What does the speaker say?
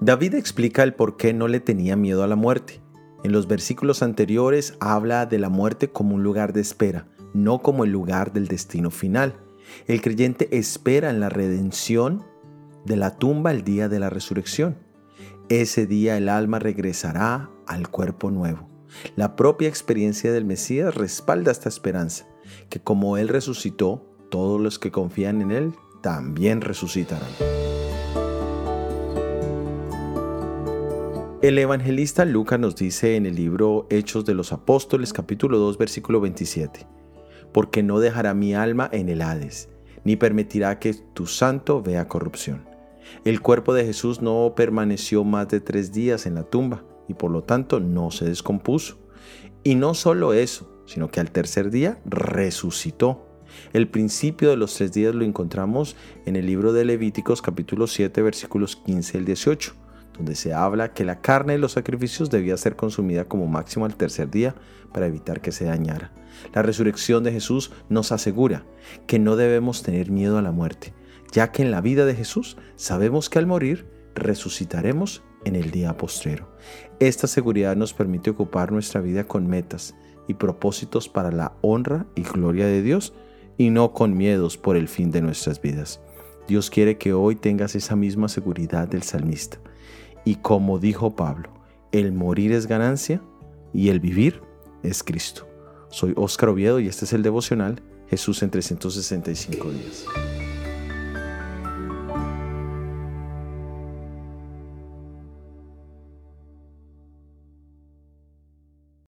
David explica el por qué no le tenía miedo a la muerte. En los versículos anteriores habla de la muerte como un lugar de espera, no como el lugar del destino final. El creyente espera en la redención de la tumba el día de la resurrección. Ese día el alma regresará al cuerpo nuevo. La propia experiencia del Mesías respalda esta esperanza, que como Él resucitó, todos los que confían en Él también resucitarán. El evangelista Lucas nos dice en el libro Hechos de los Apóstoles capítulo 2 versículo 27, porque no dejará mi alma en el Hades, ni permitirá que tu santo vea corrupción. El cuerpo de Jesús no permaneció más de tres días en la tumba y por lo tanto no se descompuso. Y no solo eso, sino que al tercer día resucitó. El principio de los tres días lo encontramos en el libro de Levíticos capítulo 7 versículos 15 al 18 donde se habla que la carne de los sacrificios debía ser consumida como máximo al tercer día para evitar que se dañara. La resurrección de Jesús nos asegura que no debemos tener miedo a la muerte, ya que en la vida de Jesús sabemos que al morir resucitaremos en el día postrero. Esta seguridad nos permite ocupar nuestra vida con metas y propósitos para la honra y gloria de Dios y no con miedos por el fin de nuestras vidas. Dios quiere que hoy tengas esa misma seguridad del salmista. Y como dijo Pablo, el morir es ganancia y el vivir es Cristo. Soy Óscar Oviedo y este es el devocional Jesús en 365 días.